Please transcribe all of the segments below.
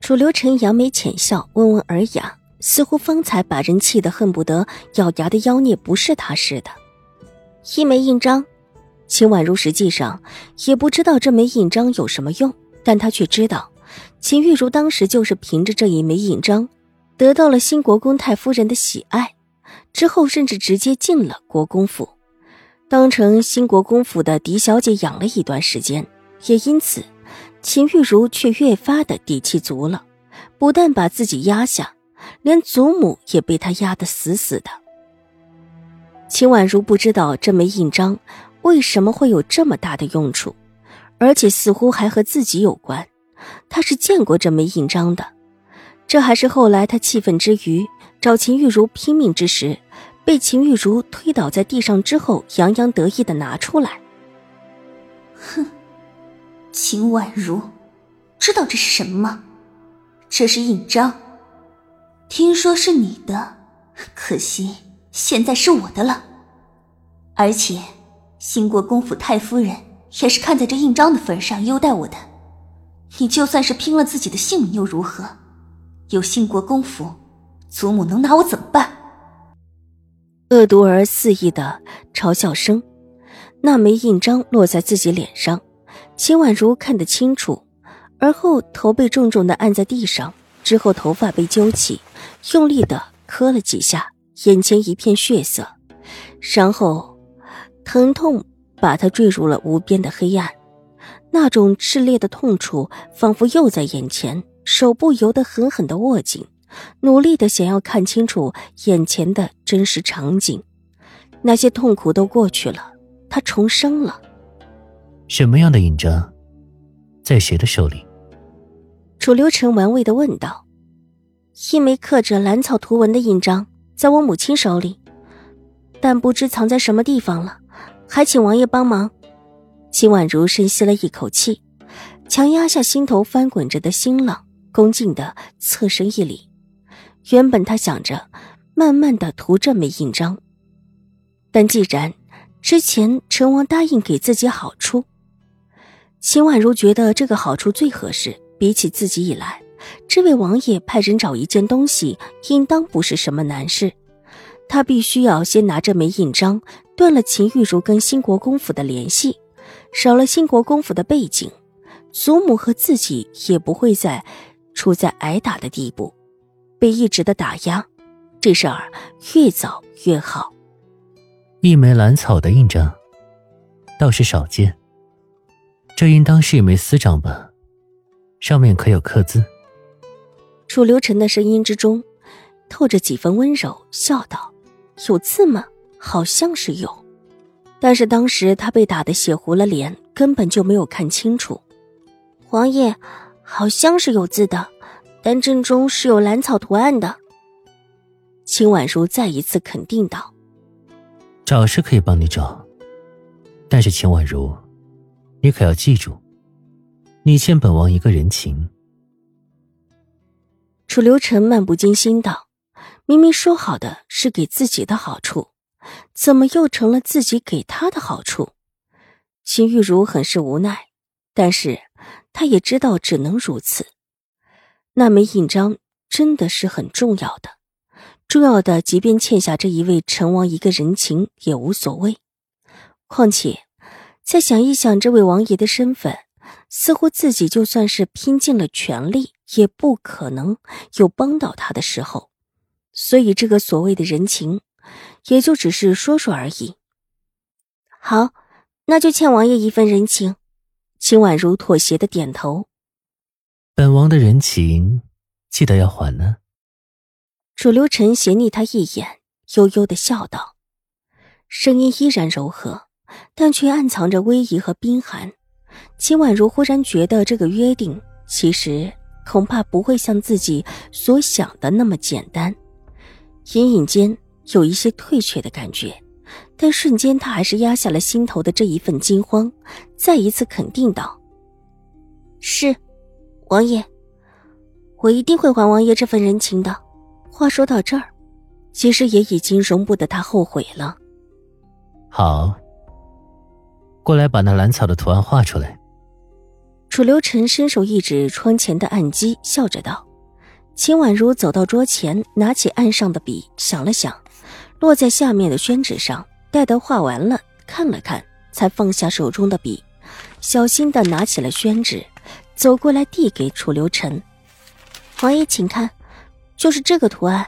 楚留臣扬眉浅笑，温文尔雅，似乎方才把人气得恨不得咬牙的妖孽不是他似的。一枚印章，秦婉如实际上也不知道这枚印章有什么用，但她却知道，秦玉茹当时就是凭着这一枚印章，得到了新国公太夫人的喜爱，之后甚至直接进了国公府。当成新国公府的嫡小姐养了一段时间，也因此，秦玉茹却越发的底气足了。不但把自己压下，连祖母也被他压得死死的。秦婉如不知道这枚印章为什么会有这么大的用处，而且似乎还和自己有关。他是见过这枚印章的，这还是后来他气愤之余找秦玉茹拼命之时。被秦玉茹推倒在地上之后，洋洋得意的拿出来。哼，秦婉如，知道这是什么吗？这是印章，听说是你的，可惜现在是我的了。而且，新国公府太夫人也是看在这印章的份上优待我的。你就算是拼了自己的性命又如何？有新国公府，祖母能拿我怎么办？恶毒而肆意的嘲笑声，那枚印章落在自己脸上，秦婉如看得清楚，而后头被重重的按在地上，之后头发被揪起，用力的磕了几下，眼前一片血色，然后疼痛把他坠入了无边的黑暗，那种炽烈的痛楚仿佛又在眼前，手不由得狠狠的握紧。努力的想要看清楚眼前的真实场景，那些痛苦都过去了，他重生了。什么样的印章，在谁的手里？楚留臣玩味的问道。一枚刻着兰草图文的印章，在我母亲手里，但不知藏在什么地方了，还请王爷帮忙。秦婉如深吸了一口气，强压下心头翻滚着的心浪，恭敬的侧身一礼。原本他想着慢慢的涂这枚印章，但既然之前陈王答应给自己好处，秦婉如觉得这个好处最合适。比起自己以来，这位王爷派人找一件东西，应当不是什么难事。他必须要先拿这枚印章，断了秦玉茹跟新国公府的联系，少了新国公府的背景，祖母和自己也不会再处在挨打的地步。被一直的打压，这事儿越早越好。一枚兰草的印章，倒是少见。这应当是一枚私章吧？上面可有刻字？楚留臣的声音之中透着几分温柔，笑道：“有字吗？好像是有，但是当时他被打得血糊了脸，根本就没有看清楚。”王爷，好像是有字的。但正中是有兰草图案的。秦婉如再一次肯定道：“找是可以帮你找，但是秦婉如，你可要记住，你欠本王一个人情。”楚留臣漫不经心道：“明明说好的是给自己的好处，怎么又成了自己给他的好处？”秦玉茹很是无奈，但是他也知道只能如此。那枚印章真的是很重要的，重要的，即便欠下这一位陈王一个人情也无所谓。况且，再想一想这位王爷的身份，似乎自己就算是拼尽了全力，也不可能有帮到他的时候。所以，这个所谓的人情，也就只是说说而已。好，那就欠王爷一份人情。秦婉如妥协的点头。本王的人情，记得要还呢。楚留臣斜睨他一眼，悠悠的笑道，声音依然柔和，但却暗藏着威仪和冰寒。秦婉如忽然觉得这个约定其实恐怕不会像自己所想的那么简单。隐隐间有一些退却的感觉，但瞬间他还是压下了心头的这一份惊慌，再一次肯定道：“是，王爷，我一定会还王爷这份人情的。”话说到这儿，其实也已经容不得他后悔了。好，过来把那兰草的图案画出来。楚留臣伸手一指窗前的案几，笑着道：“秦婉如走到桌前，拿起案上的笔，想了想，落在下面的宣纸上。待得画完了，看了看，才放下手中的笔，小心的拿起了宣纸，走过来递给楚留臣：‘王爷，请看，就是这个图案。’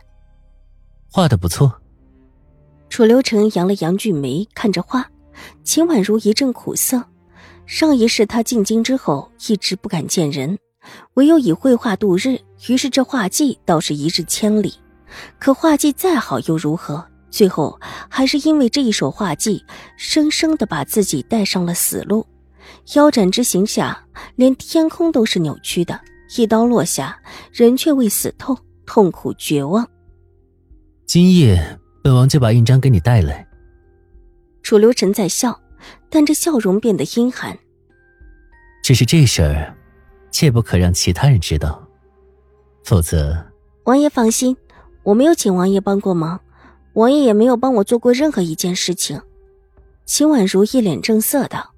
画的不错。”楚留臣扬了扬俊眉，看着画，秦婉如一阵苦涩。上一世她进京之后一直不敢见人，唯有以绘画度日。于是这画技倒是一日千里。可画技再好又如何？最后还是因为这一手画技，生生的把自己带上了死路。腰斩之刑下，连天空都是扭曲的。一刀落下，人却未死透，痛苦绝望。今夜，本王就把印章给你带来。楚留臣在笑。但这笑容变得阴寒。只是这事儿，切不可让其他人知道，否则……王爷放心，我没有请王爷帮过忙，王爷也没有帮我做过任何一件事情。秦婉如一脸正色道，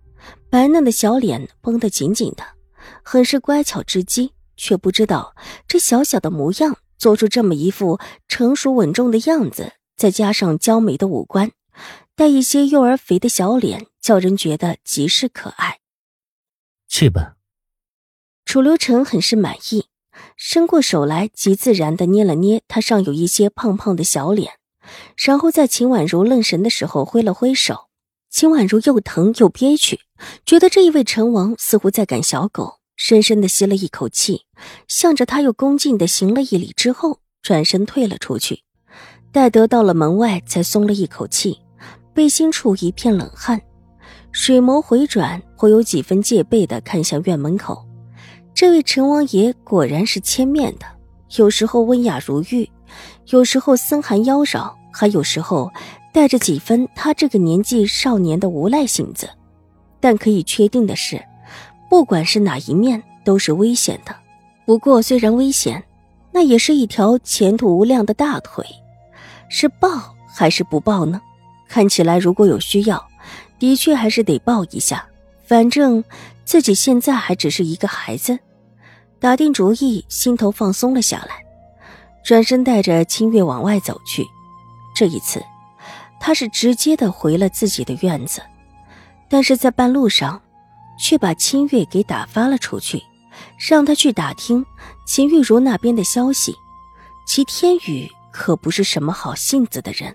白嫩的小脸绷得紧紧的，很是乖巧至极，却不知道这小小的模样，做出这么一副成熟稳重的样子，再加上娇美的五官。带一些幼儿肥的小脸，叫人觉得极是可爱。去吧。楚留臣很是满意，伸过手来，极自然的捏了捏他上有一些胖胖的小脸，然后在秦婉如愣神的时候挥了挥手。秦婉如又疼又憋屈，觉得这一位成王似乎在赶小狗，深深的吸了一口气，向着他又恭敬的行了一礼之后，转身退了出去。待得到了门外，才松了一口气。背心处一片冷汗，水眸回转，颇有几分戒备的看向院门口。这位陈王爷果然是千面的，有时候温雅如玉，有时候森寒妖娆，还有时候带着几分他这个年纪少年的无赖性子。但可以确定的是，不管是哪一面，都是危险的。不过虽然危险，那也是一条前途无量的大腿。是抱还是不抱呢？看起来，如果有需要，的确还是得抱一下。反正自己现在还只是一个孩子。打定主意，心头放松了下来，转身带着清月往外走去。这一次，他是直接的回了自己的院子，但是在半路上，却把清月给打发了出去，让他去打听秦玉茹那边的消息。齐天宇可不是什么好性子的人。